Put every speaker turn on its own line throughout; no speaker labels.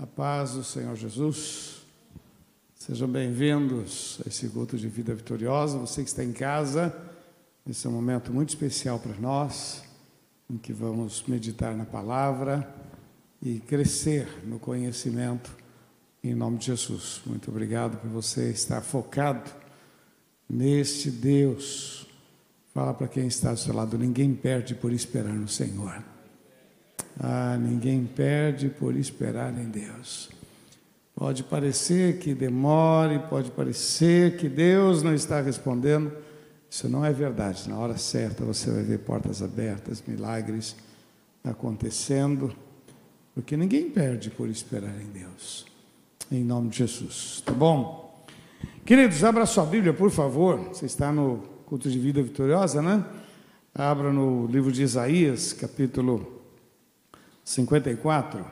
A paz do Senhor Jesus. Sejam bem-vindos a esse culto de vida vitoriosa. Você que está em casa, esse é um momento muito especial para nós, em que vamos meditar na palavra e crescer no conhecimento em nome de Jesus. Muito obrigado por você estar focado neste Deus. Fala para quem está do seu lado: ninguém perde por esperar no Senhor. Ah, ninguém perde por esperar em Deus. Pode parecer que demore, pode parecer que Deus não está respondendo. Isso não é verdade. Na hora certa você vai ver portas abertas, milagres acontecendo, porque ninguém perde por esperar em Deus. Em nome de Jesus. Tá bom? Queridos, abra sua Bíblia, por favor. Você está no culto de vida vitoriosa, né? Abra no livro de Isaías, capítulo 54.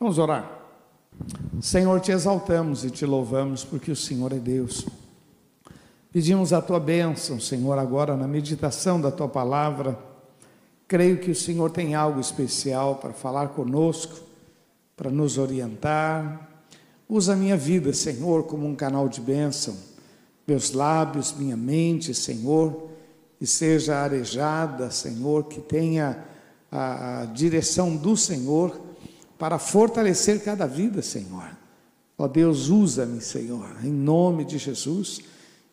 Vamos orar. Senhor, te exaltamos e te louvamos porque o Senhor é Deus. Pedimos a tua bênção, Senhor, agora na meditação da tua palavra. Creio que o Senhor tem algo especial para falar conosco, para nos orientar. Usa a minha vida, Senhor, como um canal de bênção meus lábios, minha mente, Senhor, e seja arejada, Senhor, que tenha a, a direção do Senhor para fortalecer cada vida, Senhor. Ó Deus, usa-me, Senhor, em nome de Jesus,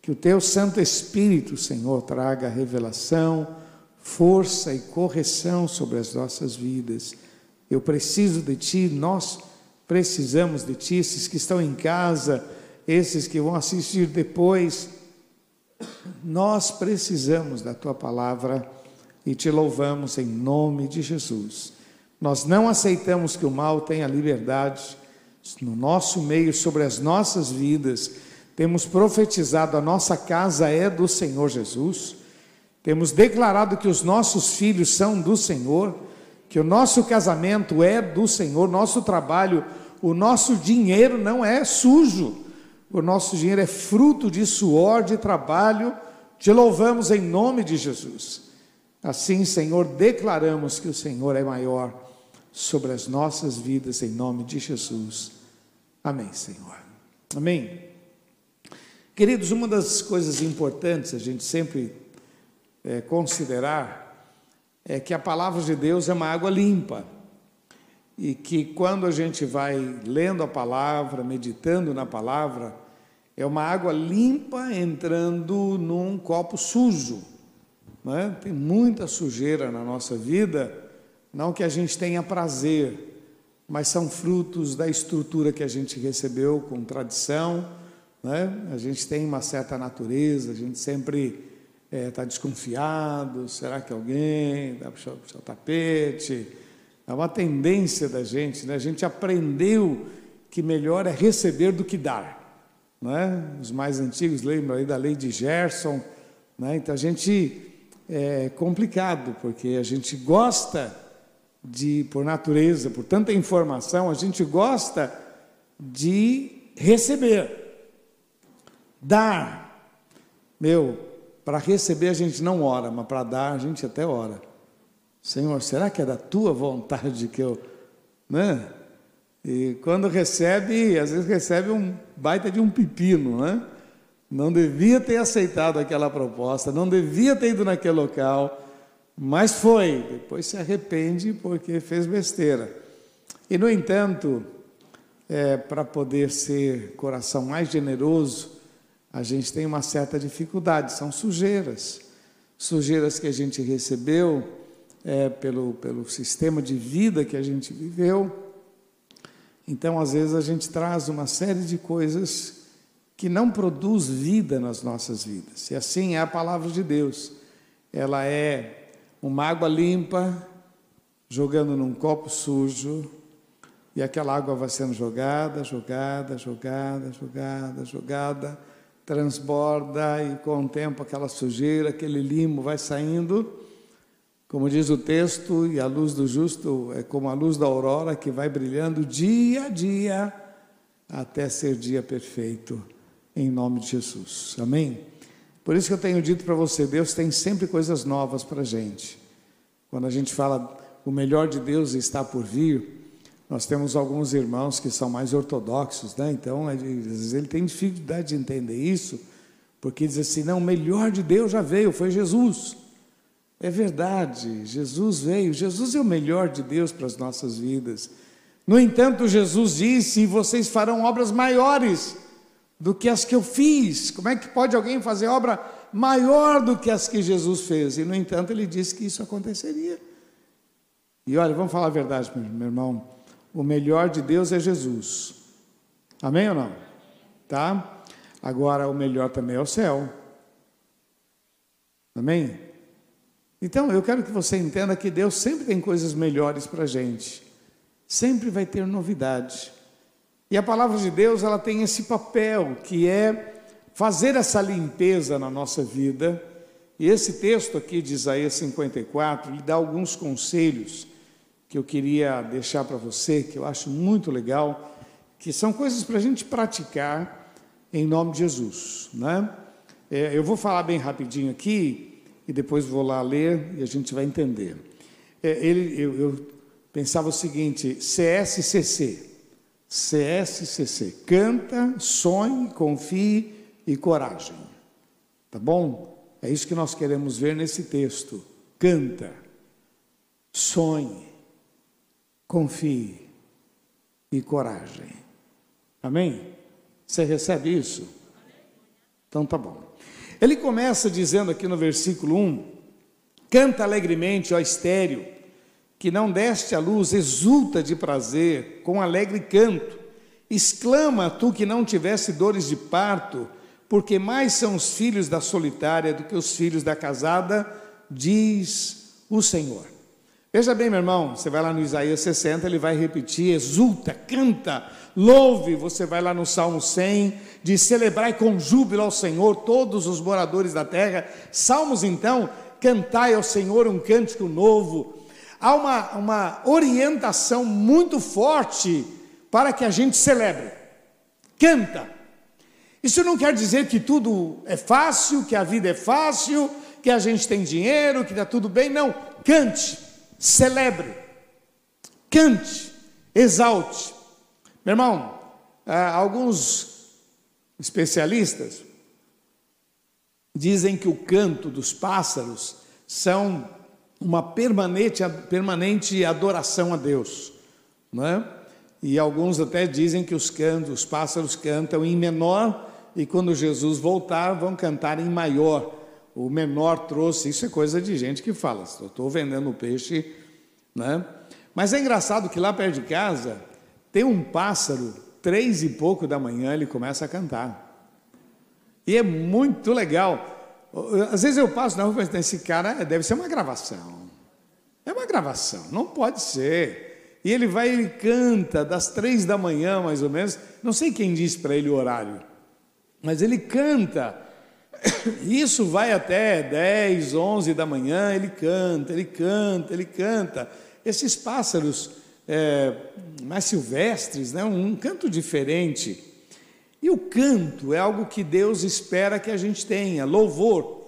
que o teu Santo Espírito, Senhor, traga revelação, força e correção sobre as nossas vidas. Eu preciso de Ti, nós precisamos de Ti, esses que estão em casa, esses que vão assistir depois, nós precisamos da tua palavra e te louvamos em nome de Jesus. Nós não aceitamos que o mal tenha liberdade no nosso meio, sobre as nossas vidas. Temos profetizado, a nossa casa é do Senhor Jesus. Temos declarado que os nossos filhos são do Senhor, que o nosso casamento é do Senhor, nosso trabalho, o nosso dinheiro não é sujo o nosso dinheiro é fruto de suor, de trabalho. Te louvamos em nome de Jesus. Assim, Senhor, declaramos que o Senhor é maior sobre as nossas vidas, em nome de Jesus. Amém, Senhor. Amém. Queridos, uma das coisas importantes a gente sempre é, considerar é que a palavra de Deus é uma água limpa e que quando a gente vai lendo a palavra, meditando na palavra, é uma água limpa entrando num copo sujo. Né? Tem muita sujeira na nossa vida, não que a gente tenha prazer, mas são frutos da estrutura que a gente recebeu com tradição. Né? A gente tem uma certa natureza, a gente sempre está é, desconfiado: será que alguém dá para o tapete? É uma tendência da gente, né? a gente aprendeu que melhor é receber do que dar. Né? Os mais antigos lembram aí da lei de Gerson. Né? Então a gente é complicado, porque a gente gosta de, por natureza, por tanta informação, a gente gosta de receber, dar. Meu, para receber a gente não ora, mas para dar a gente até ora. Senhor, será que é da tua vontade que eu. Né? E quando recebe, às vezes recebe um baita de um pepino, né? Não devia ter aceitado aquela proposta, não devia ter ido naquele local, mas foi. Depois se arrepende porque fez besteira. E, no entanto, é, para poder ser coração mais generoso, a gente tem uma certa dificuldade, são sujeiras. Sujeiras que a gente recebeu é, pelo, pelo sistema de vida que a gente viveu então, às vezes, a gente traz uma série de coisas que não produz vida nas nossas vidas. E assim é a palavra de Deus. Ela é uma água limpa jogando num copo sujo, e aquela água vai sendo jogada, jogada, jogada, jogada, jogada, transborda e com o tempo aquela sujeira, aquele limo vai saindo como diz o texto, e a luz do justo é como a luz da aurora que vai brilhando dia a dia até ser dia perfeito, em nome de Jesus. Amém? Por isso que eu tenho dito para você: Deus tem sempre coisas novas para a gente. Quando a gente fala o melhor de Deus está por vir, nós temos alguns irmãos que são mais ortodoxos, né? Então, às vezes ele tem dificuldade de entender isso, porque diz assim: não, o melhor de Deus já veio, foi Jesus. É verdade, Jesus veio, Jesus é o melhor de Deus para as nossas vidas. No entanto, Jesus disse: vocês farão obras maiores do que as que eu fiz. Como é que pode alguém fazer obra maior do que as que Jesus fez? E, no entanto, ele disse que isso aconteceria. E olha, vamos falar a verdade, meu irmão. O melhor de Deus é Jesus. Amém ou não? Tá? Agora, o melhor também é o céu. Amém? Então, eu quero que você entenda que Deus sempre tem coisas melhores para a gente. Sempre vai ter novidade. E a palavra de Deus, ela tem esse papel, que é fazer essa limpeza na nossa vida. E esse texto aqui de Isaías 54, lhe dá alguns conselhos que eu queria deixar para você, que eu acho muito legal, que são coisas para a gente praticar em nome de Jesus. Né? É, eu vou falar bem rapidinho aqui e depois vou lá ler e a gente vai entender. É, ele, eu, eu pensava o seguinte: CSCC. CSCC. Canta, sonhe, confie e coragem. Tá bom? É isso que nós queremos ver nesse texto. Canta, sonhe, confie e coragem. Amém? Você recebe isso? Então tá bom. Ele começa dizendo aqui no versículo 1: Canta alegremente, ó estéreo, que não deste a luz, exulta de prazer, com alegre canto. Exclama tu que não tivesse dores de parto, porque mais são os filhos da solitária do que os filhos da casada, diz o Senhor. Veja bem, meu irmão, você vai lá no Isaías 60, ele vai repetir: exulta, canta, louve. Você vai lá no Salmo 100, de celebrai com júbilo ao Senhor todos os moradores da terra. Salmos, então, cantai ao Senhor um cântico novo. Há uma, uma orientação muito forte para que a gente celebre. Canta. Isso não quer dizer que tudo é fácil, que a vida é fácil, que a gente tem dinheiro, que está tudo bem. Não, cante celebre, cante, exalte. Meu irmão, alguns especialistas dizem que o canto dos pássaros são uma permanente, permanente adoração a Deus, não é? E alguns até dizem que os cantos, os pássaros cantam em menor e quando Jesus voltar vão cantar em maior o menor trouxe, isso é coisa de gente que fala, estou vendendo peixe, né? Mas é engraçado que lá perto de casa tem um pássaro, três e pouco da manhã ele começa a cantar. E é muito legal. Às vezes eu passo na rua e penso, esse cara deve ser uma gravação. É uma gravação, não pode ser. E ele vai e canta das três da manhã, mais ou menos. Não sei quem disse para ele o horário, mas ele canta isso vai até 10, 11 da manhã, ele canta, ele canta, ele canta. Esses pássaros é, mais silvestres, né, um canto diferente. E o canto é algo que Deus espera que a gente tenha, louvor.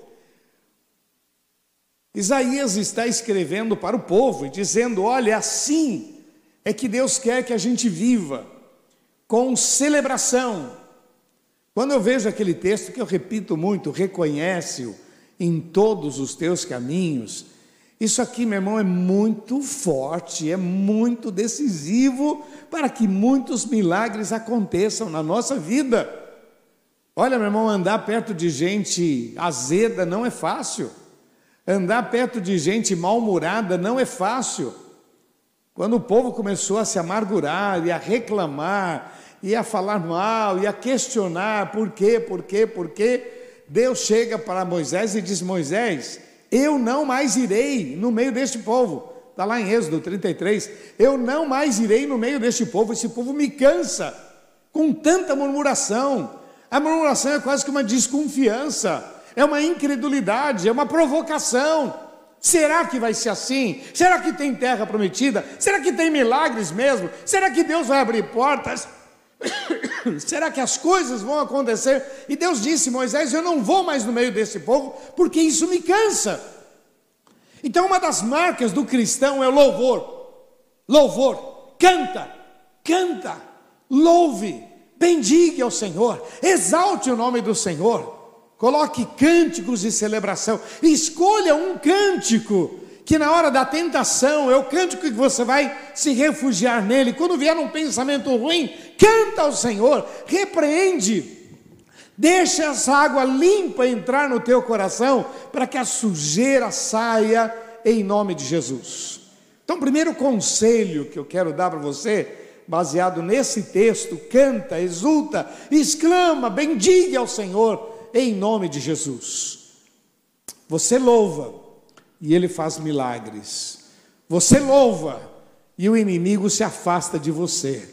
Isaías está escrevendo para o povo e dizendo: olha, assim é que Deus quer que a gente viva, com celebração, quando eu vejo aquele texto que eu repito muito, reconhece-o em todos os teus caminhos, isso aqui, meu irmão, é muito forte, é muito decisivo para que muitos milagres aconteçam na nossa vida. Olha, meu irmão, andar perto de gente azeda não é fácil. Andar perto de gente mal-humorada não é fácil. Quando o povo começou a se amargurar e a reclamar e a falar mal, e a questionar por quê, por quê, por quê. Deus chega para Moisés e diz: Moisés, eu não mais irei no meio deste povo. Está lá em Êxodo 33. Eu não mais irei no meio deste povo, esse povo me cansa com tanta murmuração. A murmuração é quase que uma desconfiança, é uma incredulidade, é uma provocação. Será que vai ser assim? Será que tem terra prometida? Será que tem milagres mesmo? Será que Deus vai abrir portas? Será que as coisas vão acontecer? E Deus disse: Moisés, eu não vou mais no meio desse povo, porque isso me cansa. Então, uma das marcas do cristão é o louvor. Louvor. Canta, canta, louve, bendiga ao Senhor, exalte o nome do Senhor. Coloque cânticos de celebração. Escolha um cântico que na hora da tentação é o cântico que você vai se refugiar nele. Quando vier um pensamento ruim, canta ao Senhor, repreende. Deixa essa água limpa entrar no teu coração para que a sujeira saia em nome de Jesus. Então, primeiro conselho que eu quero dar para você, baseado nesse texto, canta, exulta, exclama, bendiga ao Senhor em nome de Jesus. Você louva e ele faz milagres. Você louva e o inimigo se afasta de você.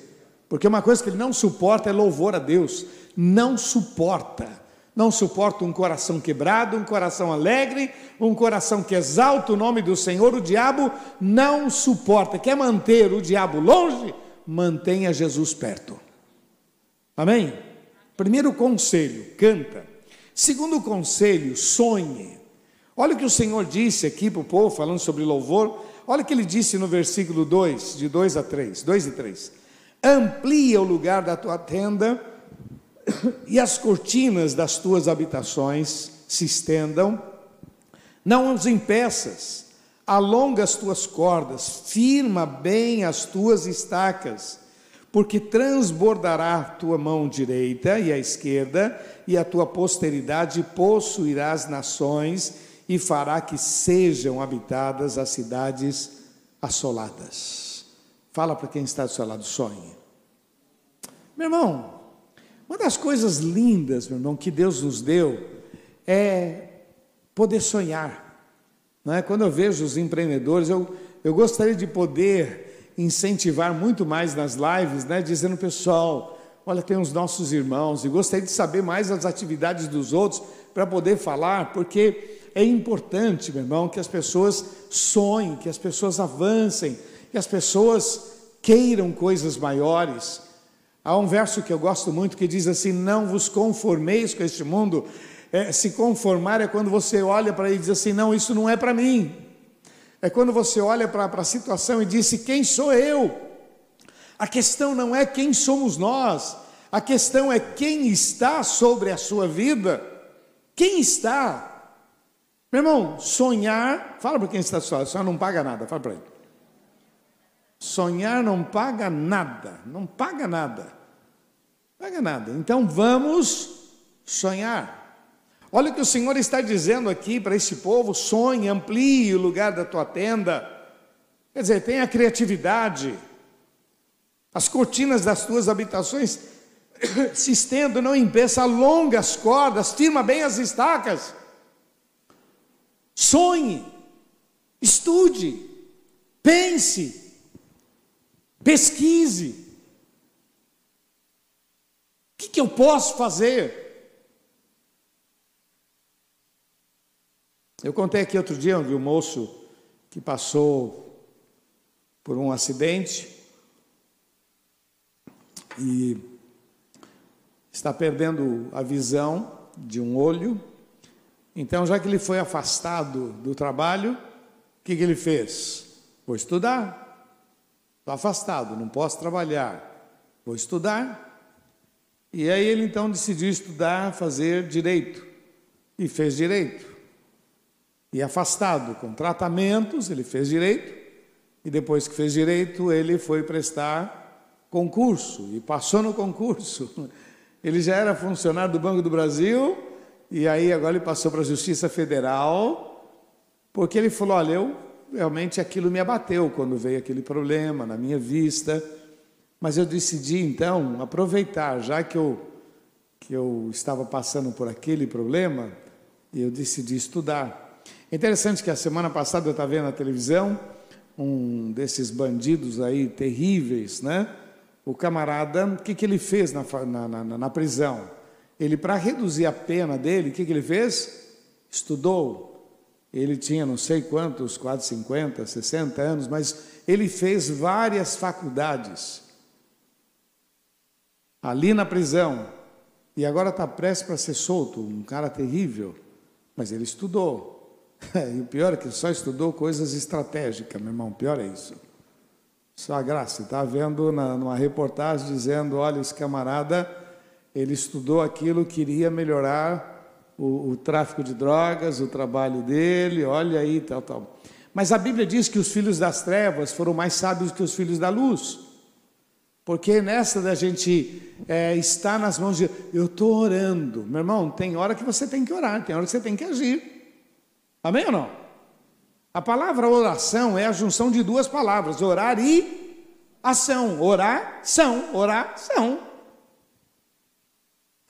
Porque uma coisa que ele não suporta é louvor a Deus. Não suporta. Não suporta um coração quebrado, um coração alegre, um coração que exalta o nome do Senhor. O diabo não suporta. Quer manter o diabo longe? Mantenha Jesus perto. Amém? Primeiro conselho: canta. Segundo conselho, sonhe. Olha o que o Senhor disse aqui para o povo, falando sobre louvor. Olha o que ele disse no versículo 2, de 2 a 3, 2 e 3. Amplia o lugar da tua tenda e as cortinas das tuas habitações se estendam. Não os impeças, alonga as tuas cordas, firma bem as tuas estacas porque transbordará a tua mão direita e a esquerda, e a tua posteridade possuirá as nações, e fará que sejam habitadas as cidades assoladas. Fala para quem está do seu lado, sonhe. Meu irmão, uma das coisas lindas, meu irmão, que Deus nos deu é poder sonhar. Não é? Quando eu vejo os empreendedores, eu, eu gostaria de poder incentivar muito mais nas lives, né, dizendo pessoal, olha, tem os nossos irmãos, e gostaria de saber mais as atividades dos outros para poder falar, porque é importante, meu irmão, que as pessoas sonhem, que as pessoas avancem, que as pessoas queiram coisas maiores. Há um verso que eu gosto muito que diz assim: Não vos conformeis com este mundo. É, se conformar é quando você olha para ele e diz assim: Não, isso não é para mim. É quando você olha para a situação e diz: Quem sou eu? A questão não é quem somos nós, a questão é quem está sobre a sua vida. Quem está? Meu irmão, sonhar, fala para quem está só, sonhar não paga nada, fala para ele. Sonhar não paga nada, não paga nada, paga nada. Então vamos sonhar. Olha o que o Senhor está dizendo aqui para esse povo: sonhe, amplie o lugar da tua tenda. Quer dizer, tenha criatividade. As cortinas das tuas habitações se estendam, não impeça, alonga as cordas, firma bem as estacas. Sonhe, estude, pense, pesquise. O que, que eu posso fazer? Eu contei aqui outro dia, vi um moço que passou por um acidente e está perdendo a visão de um olho. Então, já que ele foi afastado do trabalho, o que, que ele fez? Vou estudar. Estou afastado, não posso trabalhar. Vou estudar. E aí ele então decidiu estudar, fazer direito. E fez direito e afastado com tratamentos, ele fez direito, e depois que fez direito, ele foi prestar concurso e passou no concurso. Ele já era funcionário do Banco do Brasil e aí agora ele passou para a Justiça Federal, porque ele falou: olha, eu realmente aquilo me abateu quando veio aquele problema na minha vista, mas eu decidi então aproveitar, já que eu, que eu estava passando por aquele problema, eu decidi estudar. É interessante que a semana passada eu estava vendo na televisão um desses bandidos aí terríveis, né? O camarada, o que, que ele fez na, na, na, na prisão? Ele, para reduzir a pena dele, o que, que ele fez? Estudou. Ele tinha não sei quantos, quase 50, 60 anos, mas ele fez várias faculdades ali na prisão. E agora está prestes para ser solto, um cara terrível. Mas ele estudou. E o pior é que só estudou coisas estratégicas, meu irmão. O pior é isso. Só a graça. Está vendo numa reportagem dizendo: olha, esse camarada, ele estudou aquilo, queria melhorar o, o tráfico de drogas, o trabalho dele, olha aí, tal, tal. Mas a Bíblia diz que os filhos das trevas foram mais sábios que os filhos da luz. Porque nessa da gente é, estar nas mãos de. Eu estou orando. Meu irmão, tem hora que você tem que orar, tem hora que você tem que agir. Amém ou não? A palavra oração é a junção de duas palavras: orar e ação. Orar, são.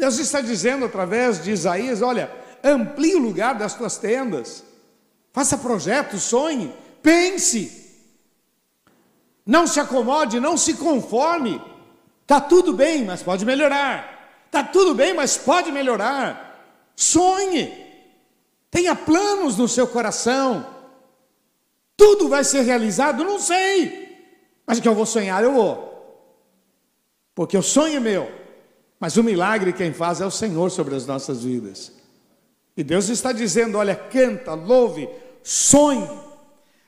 Deus está dizendo através de Isaías: olha, amplie o lugar das tuas tendas, faça projetos, sonhe, pense. Não se acomode, não se conforme. Está tudo bem, mas pode melhorar. Está tudo bem, mas pode melhorar. Sonhe. Tenha planos no seu coração. Tudo vai ser realizado? Não sei. Mas que eu vou sonhar, eu vou. Porque o sonho é meu. Mas o milagre quem faz é o Senhor sobre as nossas vidas. E Deus está dizendo: olha, canta, louve, sonhe.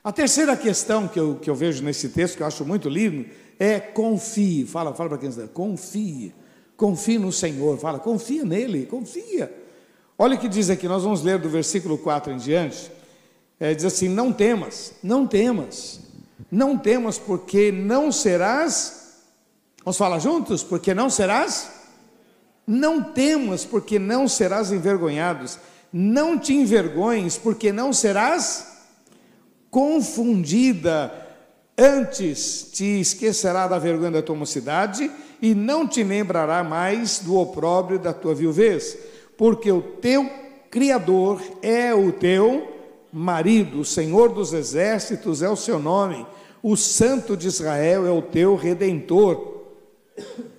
A terceira questão que eu, que eu vejo nesse texto, que eu acho muito lindo, é confie. Fala, fala para quem está. Confie. Confie no Senhor. Fala, confia nele, confia. Olha o que diz aqui, nós vamos ler do versículo 4 em diante. É, diz assim: Não temas, não temas, não temas, porque não serás. Vamos falar juntos? Porque não serás? Não temas, porque não serás envergonhados. Não te envergonhes, porque não serás confundida, antes te esquecerá da vergonha da tua mocidade e não te lembrará mais do opróbrio da tua viuvez, porque o teu Criador é o teu marido, o Senhor dos exércitos é o seu nome, o Santo de Israel é o teu redentor.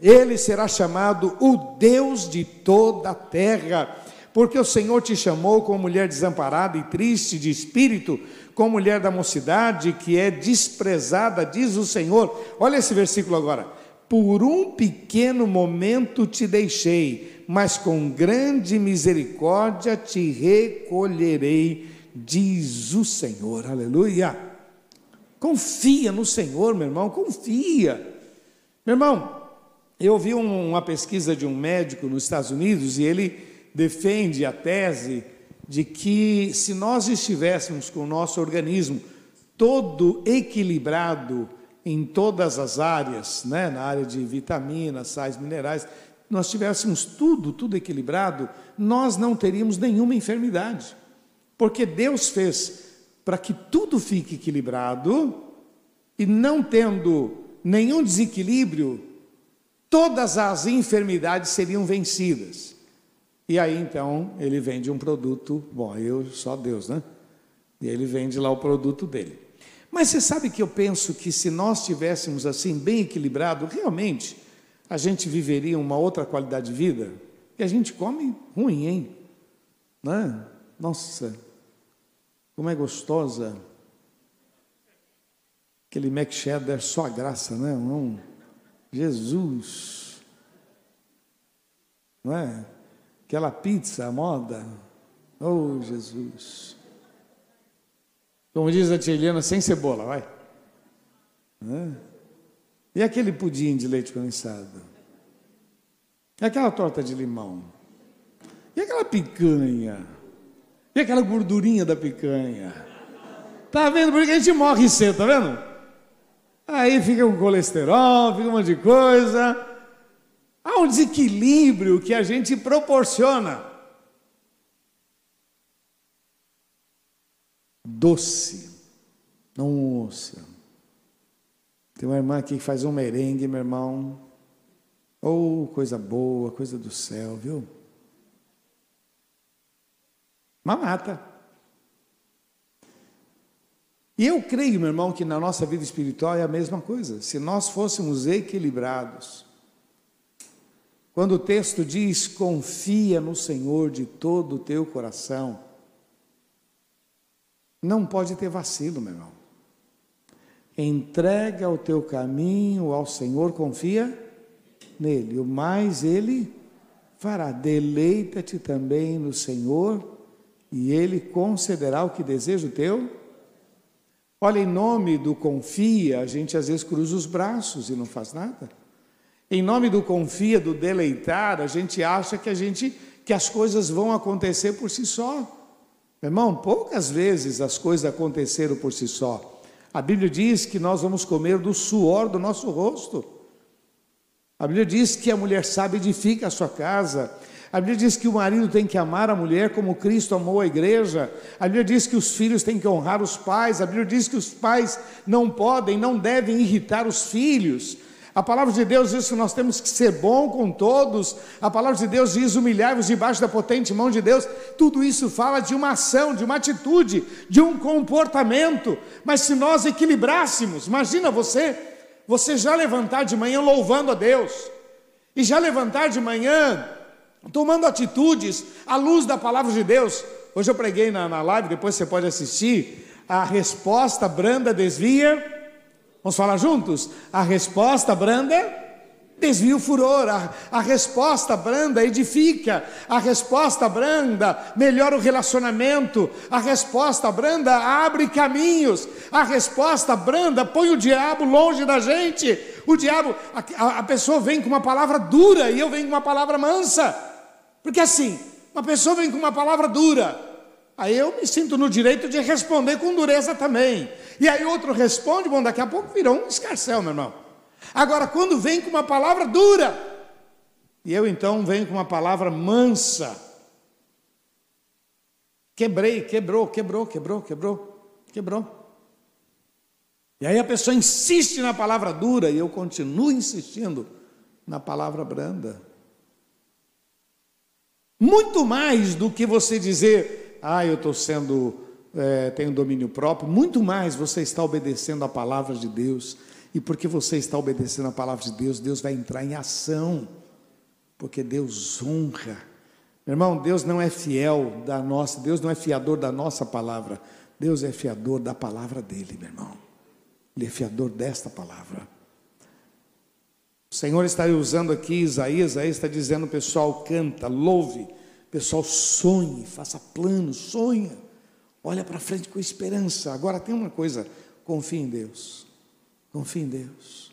Ele será chamado o Deus de toda a terra, porque o Senhor te chamou como mulher desamparada e triste de espírito com mulher da mocidade que é desprezada, diz o Senhor. Olha esse versículo agora. Por um pequeno momento te deixei, mas com grande misericórdia te recolherei, diz o Senhor. Aleluia. Confia no Senhor, meu irmão, confia. Meu irmão, eu ouvi uma pesquisa de um médico nos Estados Unidos e ele defende a tese de que se nós estivéssemos com o nosso organismo todo equilibrado em todas as áreas, né, na área de vitaminas, sais minerais, nós tivéssemos tudo, tudo equilibrado, nós não teríamos nenhuma enfermidade. Porque Deus fez para que tudo fique equilibrado e não tendo nenhum desequilíbrio, todas as enfermidades seriam vencidas. E aí então ele vende um produto, bom, eu só Deus, né? E ele vende lá o produto dele. Mas você sabe que eu penso que se nós tivéssemos assim bem equilibrado, realmente a gente viveria uma outra qualidade de vida. E a gente come ruim, hein? Né? Nossa, como é gostosa. Aquele Mac Cheddar, só a graça, né? Não, Jesus. Não é? Aquela pizza, moda. Oh, Jesus. Como diz a tia Helena, sem cebola, vai. E aquele pudim de leite condensado? E aquela torta de limão? E aquela picanha? E aquela gordurinha da picanha? Tá vendo? Porque a gente morre cedo, tá vendo? Aí fica com colesterol, fica um monte de coisa. Há um desequilíbrio que a gente proporciona. Doce, não ouça. Tem uma irmã aqui que faz um merengue, meu irmão. Oh, coisa boa, coisa do céu, viu? Mamata. E eu creio, meu irmão, que na nossa vida espiritual é a mesma coisa. Se nós fôssemos equilibrados, quando o texto diz: confia no Senhor de todo o teu coração, não pode ter vacilo, meu irmão. Entrega o teu caminho ao Senhor, confia nele, o mais ele fará. Deleita-te também no Senhor, e Ele concederá o que deseja o teu. Olha, em nome do confia, a gente às vezes cruza os braços e não faz nada. Em nome do confia, do deleitar, a gente acha que a gente que as coisas vão acontecer por si só. Meu irmão, poucas vezes as coisas aconteceram por si só. A Bíblia diz que nós vamos comer do suor do nosso rosto. A Bíblia diz que a mulher sábia edifica a sua casa. A Bíblia diz que o marido tem que amar a mulher como Cristo amou a igreja. A Bíblia diz que os filhos têm que honrar os pais. A Bíblia diz que os pais não podem, não devem irritar os filhos. A palavra de Deus diz que nós temos que ser bom com todos. A palavra de Deus diz: humilhai-vos debaixo da potente mão de Deus. Tudo isso fala de uma ação, de uma atitude, de um comportamento. Mas se nós equilibrássemos, imagina você, você já levantar de manhã louvando a Deus, e já levantar de manhã tomando atitudes à luz da palavra de Deus. Hoje eu preguei na, na live, depois você pode assistir. A resposta branda desvia Vamos falar juntos? A resposta branda desvia o furor, a, a, resposta branda edifica, a resposta branda melhora o relacionamento, a resposta branda abre caminhos, a resposta branda põe o diabo longe da gente. O diabo, a, a pessoa vem com uma palavra dura e eu venho com uma palavra mansa, porque assim, uma pessoa vem com uma palavra dura, aí eu me sinto no direito de responder com dureza também. E aí outro responde, bom, daqui a pouco virou um escarcel, meu irmão. Agora, quando vem com uma palavra dura, e eu então venho com uma palavra mansa, quebrei, quebrou, quebrou, quebrou, quebrou, quebrou. E aí a pessoa insiste na palavra dura e eu continuo insistindo na palavra branda. Muito mais do que você dizer, ah, eu estou sendo é, um domínio próprio, muito mais você está obedecendo a palavra de Deus. E porque você está obedecendo a palavra de Deus, Deus vai entrar em ação, porque Deus honra. Meu irmão, Deus não é fiel da nossa, Deus não é fiador da nossa palavra, Deus é fiador da palavra dele, meu irmão. Ele é fiador desta palavra. O Senhor está usando aqui Isaías, Isaías está dizendo, pessoal, canta, louve, pessoal, sonhe, faça planos, sonha. Olha para frente com esperança. Agora tem uma coisa: confia em Deus. Confia em Deus.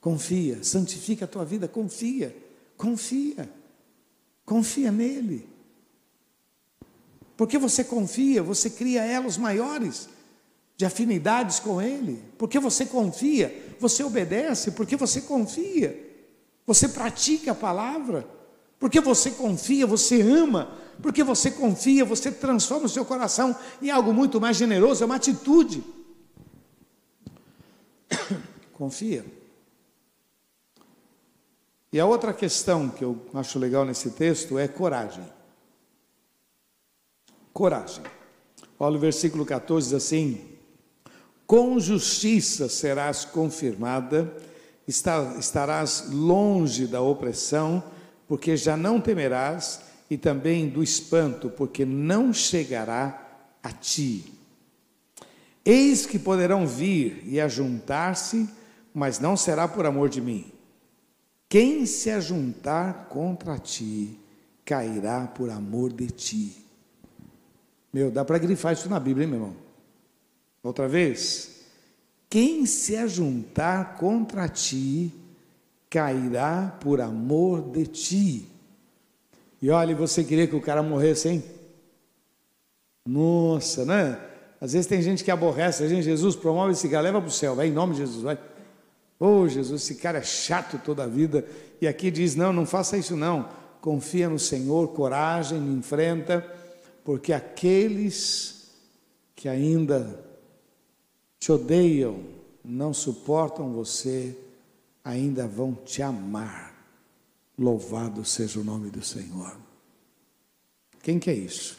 Confia. Santifica a tua vida. Confia. Confia. Confia nele. Porque você confia, você cria elos maiores de afinidades com Ele. Porque você confia, você obedece, porque você confia. Você pratica a palavra. Porque você confia, você ama, porque você confia, você transforma o seu coração em algo muito mais generoso, é uma atitude. confia. E a outra questão que eu acho legal nesse texto é coragem. Coragem. Olha o versículo 14 diz assim: Com justiça serás confirmada, estarás longe da opressão porque já não temerás, e também do espanto, porque não chegará a ti. Eis que poderão vir e ajuntar-se, mas não será por amor de mim. Quem se ajuntar contra ti, cairá por amor de ti. Meu, dá para grifar isso na Bíblia, hein, meu irmão? Outra vez. Quem se ajuntar contra ti, cairá por amor de ti. E olha, você queria que o cara morresse, hein? Nossa, né? Às vezes tem gente que aborrece a gente, Jesus promove esse cara, leva para o céu, vai em nome de Jesus, vai. Oh, Jesus, esse cara é chato toda a vida. E aqui diz: não, não faça isso não. Confia no Senhor, coragem, enfrenta, porque aqueles que ainda te odeiam, não suportam você, ainda vão te amar. Louvado seja o nome do Senhor. Quem que é isso?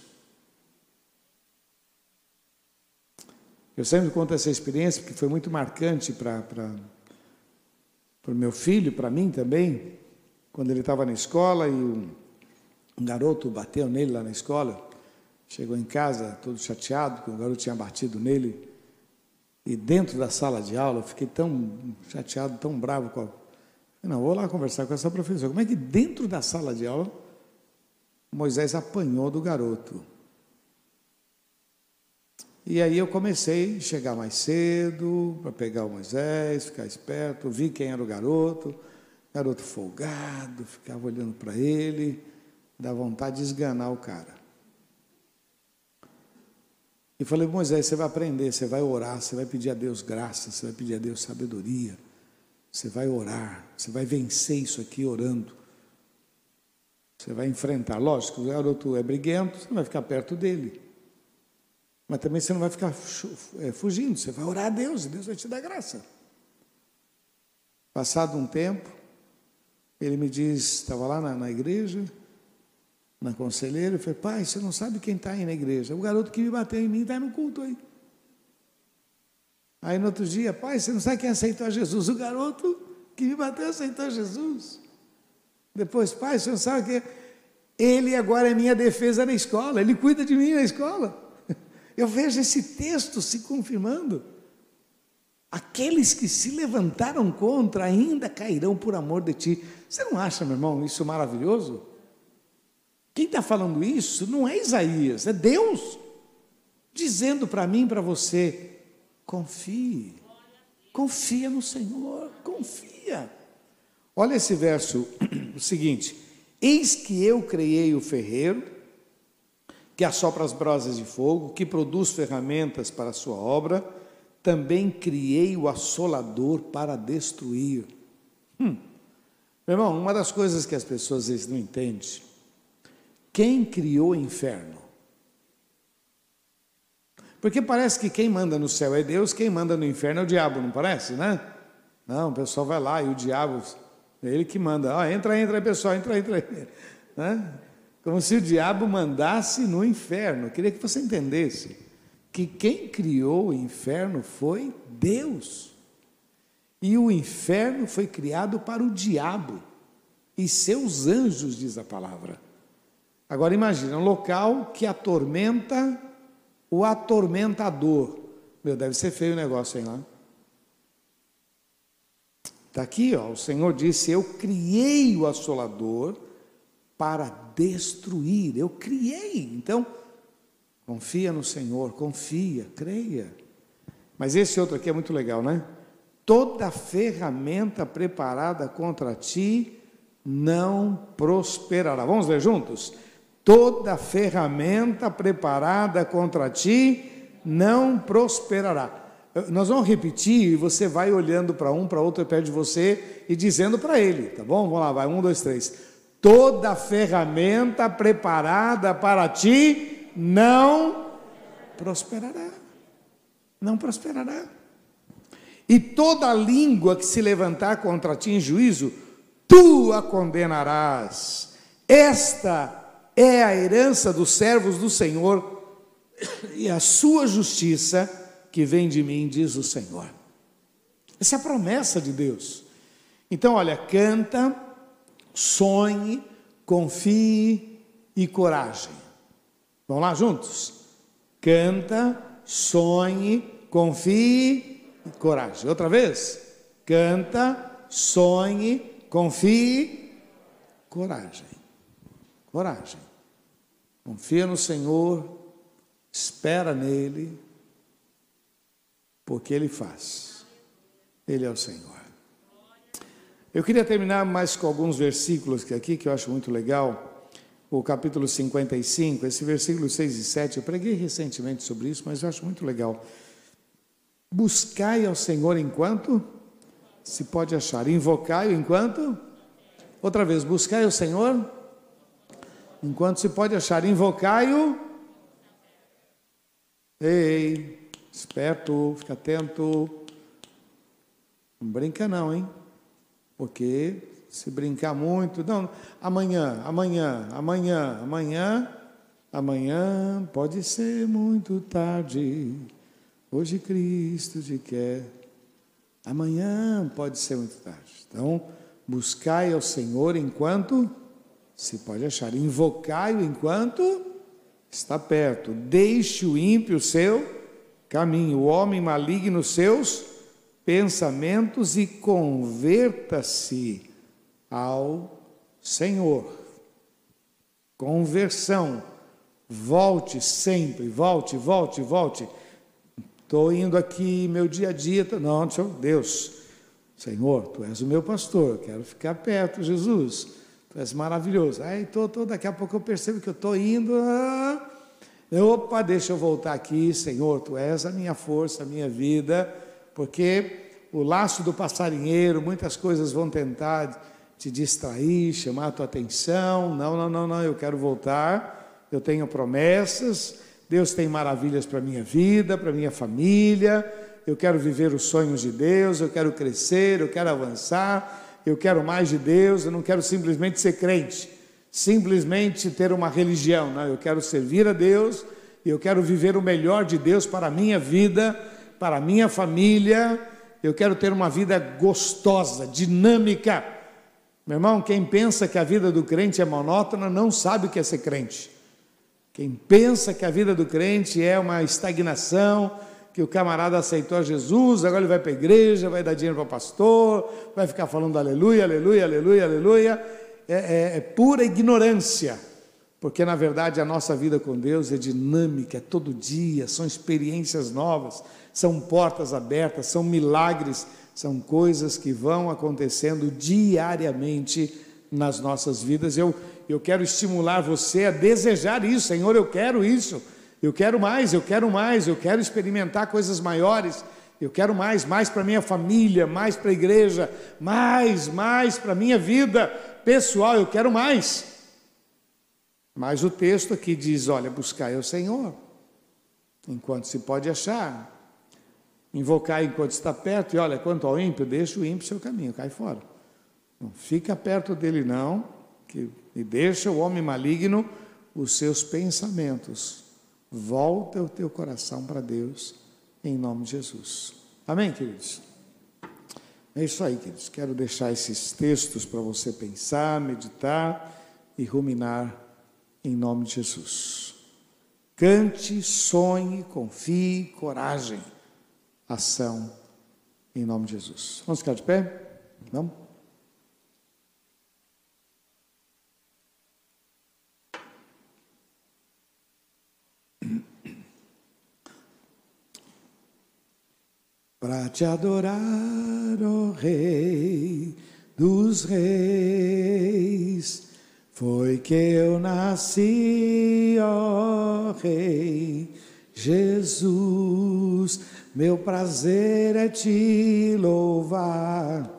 Eu sempre conto essa experiência porque foi muito marcante para o meu filho, para mim também, quando ele estava na escola e um, um garoto bateu nele lá na escola. Chegou em casa todo chateado, porque o garoto tinha batido nele. E dentro da sala de aula, eu fiquei tão chateado, tão bravo com a. Não, vou lá conversar com essa professora. Como é que dentro da sala de aula Moisés apanhou do garoto? E aí eu comecei a chegar mais cedo para pegar o Moisés, ficar esperto, vi quem era o garoto, garoto folgado, ficava olhando para ele, dá vontade de esganar o cara. E falei, Moisés, você vai aprender, você vai orar, você vai pedir a Deus graça, você vai pedir a Deus sabedoria, você vai orar, você vai vencer isso aqui orando. Você vai enfrentar. Lógico, o garoto é briguento, você não vai ficar perto dele. Mas também você não vai ficar é, fugindo, você vai orar a Deus e Deus vai te dar graça. Passado um tempo, ele me diz, estava lá na, na igreja, na conselheira, eu falei, pai, você não sabe quem está aí na igreja? O garoto que me bateu em mim está no culto aí. Aí no outro dia, pai, você não sabe quem aceitou a Jesus? O garoto que me bateu aceitou Jesus. Depois, pai, você não sabe que ele agora é minha defesa na escola, ele cuida de mim na escola. Eu vejo esse texto se confirmando. Aqueles que se levantaram contra ainda cairão por amor de ti. Você não acha, meu irmão, isso maravilhoso? Quem está falando isso não é Isaías, é Deus, dizendo para mim para você: confie, confia no Senhor, confia. Olha esse verso, o seguinte: Eis que eu criei o ferreiro, que assopra as brasas de fogo, que produz ferramentas para a sua obra, também criei o assolador para destruir. Hum. Meu irmão, uma das coisas que as pessoas às vezes não entendem quem criou o inferno? Porque parece que quem manda no céu é Deus, quem manda no inferno é o diabo, não parece, né? Não, o pessoal vai lá e o diabo, é ele que manda. Ah, entra, entra pessoal, entra, entra. Né? Como se o diabo mandasse no inferno. Eu queria que você entendesse que quem criou o inferno foi Deus. E o inferno foi criado para o diabo e seus anjos, diz a palavra. Agora imagina, um local que atormenta o atormentador. Meu, deve ser feio o negócio aí lá. Está aqui, ó, o Senhor disse: Eu criei o assolador para destruir. Eu criei. Então, confia no Senhor, confia, creia. Mas esse outro aqui é muito legal, né? Toda ferramenta preparada contra ti não prosperará. Vamos ler juntos? Toda ferramenta preparada contra ti não prosperará. Nós vamos repetir e você vai olhando para um, para outro perto de você e dizendo para ele, tá bom? Vamos lá, vai, um, dois, três. Toda ferramenta preparada para ti não prosperará. Não prosperará. E toda língua que se levantar contra ti em juízo, tu a condenarás. Esta é a herança dos servos do Senhor e a sua justiça que vem de mim, diz o Senhor. Essa é a promessa de Deus. Então, olha, canta, sonhe, confie e coragem. Vamos lá juntos? Canta, sonhe, confie e coragem. Outra vez? Canta, sonhe, confie, coragem. Coragem. Confia no Senhor, espera nele, porque ele faz. Ele é o Senhor. Eu queria terminar mais com alguns versículos aqui que eu acho muito legal. O capítulo 55, esse versículo 6 e 7, eu preguei recentemente sobre isso, mas eu acho muito legal. Buscai ao Senhor enquanto se pode achar, invocai-o enquanto. Outra vez, buscai ao Senhor enquanto se pode achar, invocai-o. Ei, esperto, fica atento. Não brinca não, hein? Porque se brincar muito, não, amanhã, amanhã, amanhã, amanhã, amanhã pode ser muito tarde. Hoje Cristo te quer. Amanhã pode ser muito tarde. Então, buscai ao Senhor enquanto se pode achar. Invocai-o enquanto está perto. Deixe o ímpio seu caminho, o homem maligno seus pensamentos e converta-se ao Senhor. Conversão. Volte sempre, volte, volte, volte. estou indo aqui, meu dia a dia. Não, Deus, Senhor, tu és o meu pastor, quero ficar perto, Jesus, és maravilhoso. Aí, tô, tô, daqui a pouco eu percebo que eu estou indo. Ah, opa, deixa eu voltar aqui, Senhor, tu és a minha força, a minha vida, porque o laço do passarinheiro, muitas coisas vão tentar te distrair, chamar a tua atenção. Não, não, não, não, eu quero voltar. Eu tenho promessas. Deus tem maravilhas para minha vida, para minha família. Eu quero viver os sonhos de Deus, eu quero crescer, eu quero avançar, eu quero mais de Deus, eu não quero simplesmente ser crente, simplesmente ter uma religião, não, eu quero servir a Deus, eu quero viver o melhor de Deus para a minha vida, para a minha família, eu quero ter uma vida gostosa, dinâmica. Meu irmão, quem pensa que a vida do crente é monótona não sabe o que é ser crente. Quem pensa que a vida do crente é uma estagnação, que o camarada aceitou Jesus, agora ele vai para a igreja, vai dar dinheiro para o pastor, vai ficar falando aleluia, aleluia, aleluia, aleluia, é, é, é pura ignorância. Porque na verdade a nossa vida com Deus é dinâmica, é todo dia, são experiências novas, são portas abertas, são milagres, são coisas que vão acontecendo diariamente nas nossas vidas. Eu, eu quero estimular você a desejar isso, Senhor, eu quero isso, eu quero mais, eu quero mais, eu quero experimentar coisas maiores, eu quero mais, mais para minha família, mais para a igreja, mais, mais para minha vida pessoal, eu quero mais. Mas o texto aqui diz: olha, buscai o Senhor, enquanto se pode achar, invocar enquanto está perto, e olha, quanto ao ímpio, deixa o ímpio seu caminho, cai fora. Não fica perto dele, não, que, e deixa o homem maligno os seus pensamentos. Volta o teu coração para Deus, em nome de Jesus. Amém, queridos? É isso aí, queridos. Quero deixar esses textos para você pensar, meditar e ruminar em nome de Jesus. Cante, sonhe, confie, coragem ação em nome de Jesus. Vamos ficar de pé? Vamos? Para te adorar, ó oh Rei dos Reis, foi que eu nasci, ó oh Rei Jesus. Meu prazer é te louvar,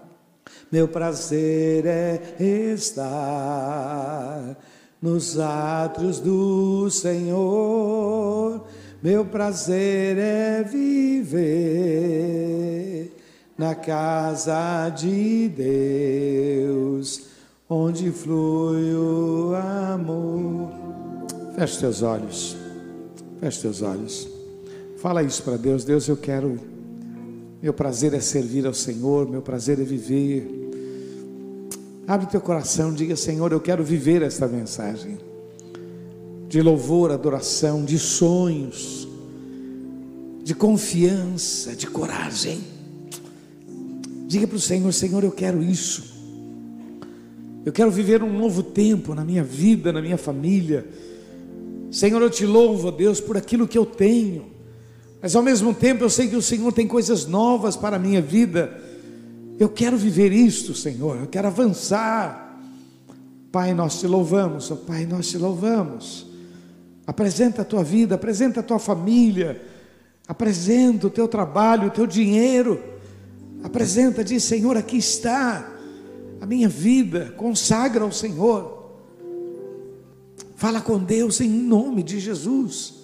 meu prazer é estar nos átrios do Senhor, meu prazer é viver na casa de Deus, onde flui o amor. Feche teus olhos, feche teus olhos. Fala isso para Deus. Deus, eu quero. Meu prazer é servir ao Senhor, meu prazer é viver. Abre teu coração, diga: Senhor, eu quero viver esta mensagem de louvor, adoração, de sonhos, de confiança, de coragem. Diga para o Senhor: Senhor, eu quero isso. Eu quero viver um novo tempo na minha vida, na minha família. Senhor, eu te louvo, Deus, por aquilo que eu tenho. Mas ao mesmo tempo eu sei que o Senhor tem coisas novas para a minha vida. Eu quero viver isto, Senhor, eu quero avançar. Pai, nós te louvamos, oh, Pai, nós te louvamos. Apresenta a tua vida, apresenta a tua família, apresenta o teu trabalho, o teu dinheiro. Apresenta, diz, Senhor, aqui está a minha vida, consagra ao Senhor. Fala com Deus em nome de Jesus.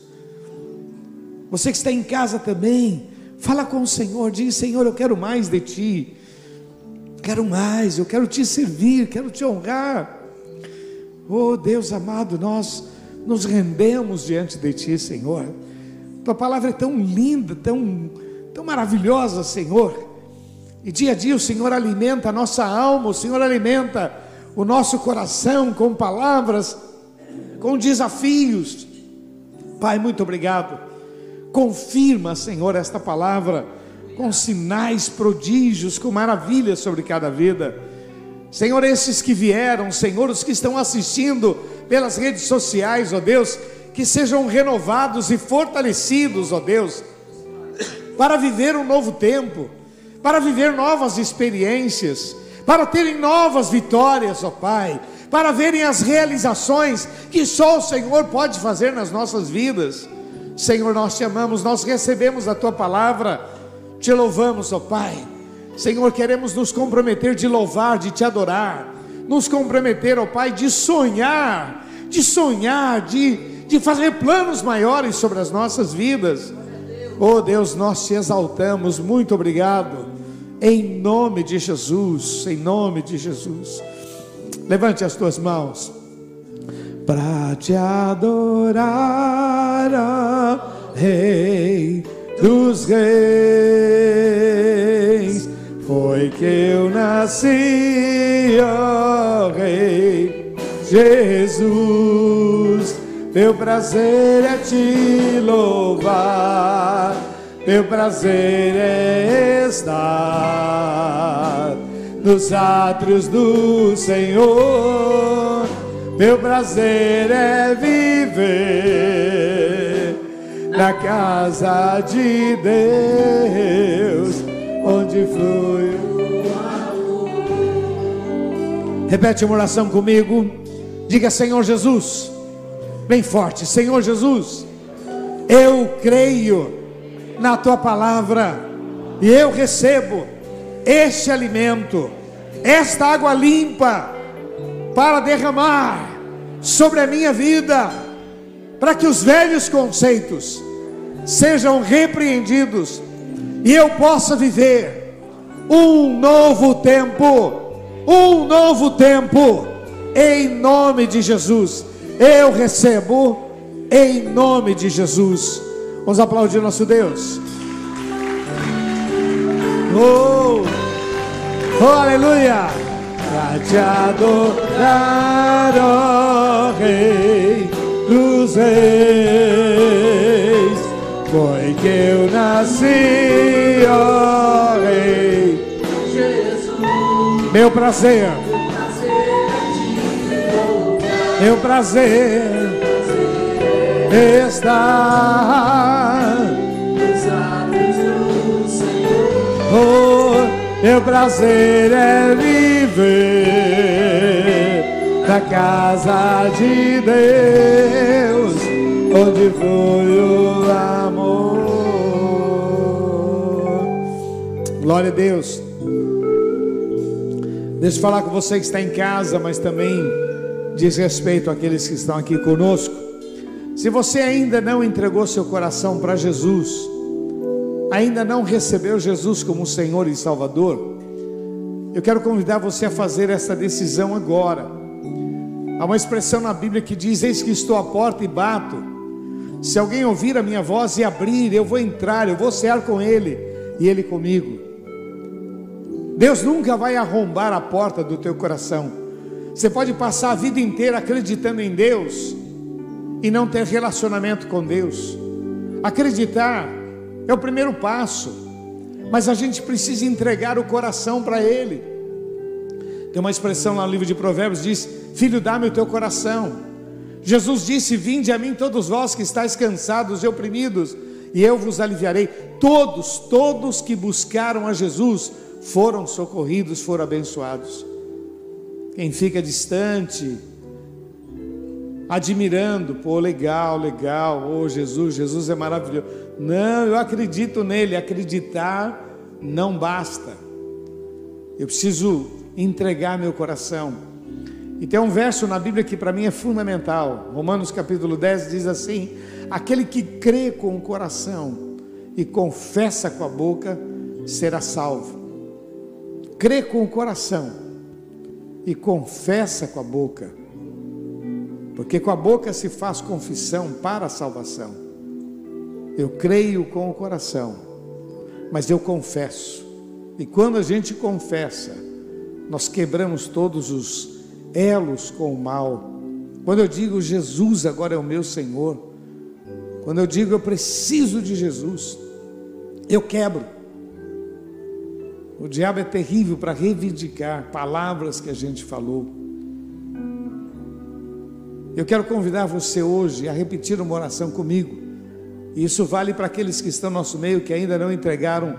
Você que está em casa também, fala com o Senhor, diz: Senhor, eu quero mais de ti. Quero mais, eu quero te servir, quero te honrar. Oh Deus amado, nós nos rendemos diante de ti, Senhor. Tua palavra é tão linda, tão, tão maravilhosa, Senhor. E dia a dia o Senhor alimenta a nossa alma, o Senhor alimenta o nosso coração com palavras, com desafios. Pai, muito obrigado Confirma, Senhor, esta palavra com sinais, prodígios, com maravilhas sobre cada vida. Senhor, esses que vieram, Senhor, os que estão assistindo pelas redes sociais, ó Deus, que sejam renovados e fortalecidos, ó Deus, para viver um novo tempo, para viver novas experiências, para terem novas vitórias, ó Pai, para verem as realizações que só o Senhor pode fazer nas nossas vidas. Senhor, nós te amamos, nós recebemos a tua palavra, te louvamos, ó Pai. Senhor, queremos nos comprometer de louvar, de te adorar, nos comprometer, ó Pai, de sonhar, de sonhar, de, de fazer planos maiores sobre as nossas vidas. Oh Deus, nós te exaltamos, muito obrigado, em nome de Jesus, em nome de Jesus. Levante as tuas mãos para te adorar, ó Rei dos Reis. Foi que eu nasci, ó Rei Jesus. Meu prazer é te louvar, meu prazer é estar nos átrios do Senhor meu prazer é viver na casa de Deus, onde flui o amor. Repete uma oração comigo. Diga, Senhor Jesus, bem forte, Senhor Jesus, eu creio na tua palavra e eu recebo este alimento, esta água limpa para derramar sobre a minha vida, para que os velhos conceitos sejam repreendidos e eu possa viver um novo tempo, um novo tempo, em nome de Jesus. Eu recebo em nome de Jesus. Vamos aplaudir nosso Deus. Oh, oh aleluia pra te adorar, ó Rei dos Reis. Foi que eu nasci, ó Rei Jesus. Meu prazer, meu prazer está nos atos do Senhor. Oh, meu prazer é viver na casa de Deus, onde foi o Glória a Deus. Deixa eu falar com você que está em casa, mas também diz respeito àqueles que estão aqui conosco. Se você ainda não entregou seu coração para Jesus, ainda não recebeu Jesus como Senhor e Salvador, eu quero convidar você a fazer essa decisão agora. Há uma expressão na Bíblia que diz: Eis que estou à porta e bato. Se alguém ouvir a minha voz e abrir, eu vou entrar, eu vou cear com ele e ele comigo. Deus nunca vai arrombar a porta do teu coração. Você pode passar a vida inteira acreditando em Deus e não ter relacionamento com Deus. Acreditar é o primeiro passo, mas a gente precisa entregar o coração para Ele. Tem uma expressão lá no livro de Provérbios diz: Filho, dá-me o teu coração. Jesus disse: Vinde a mim todos vós que estáis cansados e oprimidos, e eu vos aliviarei. Todos, todos que buscaram a Jesus foram socorridos, foram abençoados. Quem fica distante, admirando, pô, legal, legal, oh Jesus, Jesus é maravilhoso. Não, eu acredito nele, acreditar não basta. Eu preciso entregar meu coração. E tem um verso na Bíblia que para mim é fundamental. Romanos capítulo 10 diz assim: Aquele que crê com o coração e confessa com a boca será salvo. Crê com o coração e confessa com a boca porque com a boca se faz confissão para a salvação. Eu creio com o coração, mas eu confesso. E quando a gente confessa, nós quebramos todos os elos com o mal. Quando eu digo Jesus agora é o meu Senhor, quando eu digo eu preciso de Jesus, eu quebro. O diabo é terrível para reivindicar palavras que a gente falou. Eu quero convidar você hoje a repetir uma oração comigo. Isso vale para aqueles que estão no nosso meio que ainda não entregaram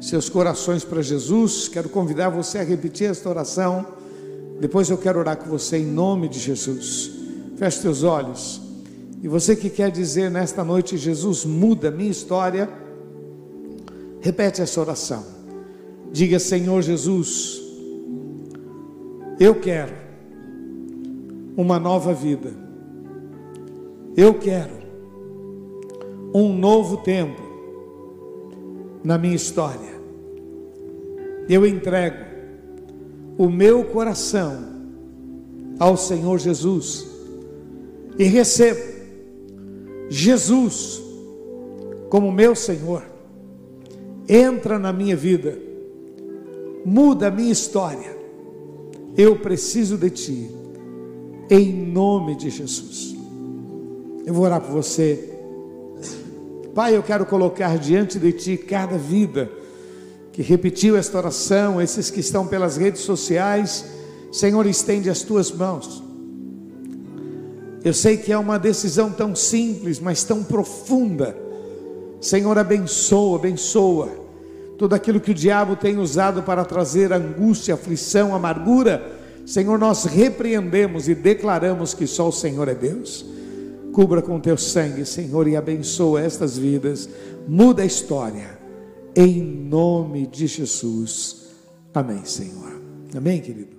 seus corações para Jesus. Quero convidar você a repetir esta oração. Depois eu quero orar com você em nome de Jesus. Feche teus olhos. E você que quer dizer nesta noite, Jesus muda minha história, repete essa oração. Diga, Senhor Jesus, eu quero uma nova vida. Eu quero um novo tempo na minha história. Eu entrego o meu coração ao Senhor Jesus e recebo Jesus como meu Senhor. Entra na minha vida, muda a minha história. Eu preciso de Ti, em nome de Jesus. Eu vou orar por você. Pai, eu quero colocar diante de Ti cada vida que repetiu esta oração, esses que estão pelas redes sociais. Senhor, estende as Tuas mãos. Eu sei que é uma decisão tão simples, mas tão profunda. Senhor, abençoa, abençoa tudo aquilo que o diabo tem usado para trazer angústia, aflição, amargura. Senhor, nós repreendemos e declaramos que só o Senhor é Deus. Cubra com teu sangue, Senhor, e abençoa estas vidas. Muda a história. Em nome de Jesus. Amém, Senhor. Amém, querido.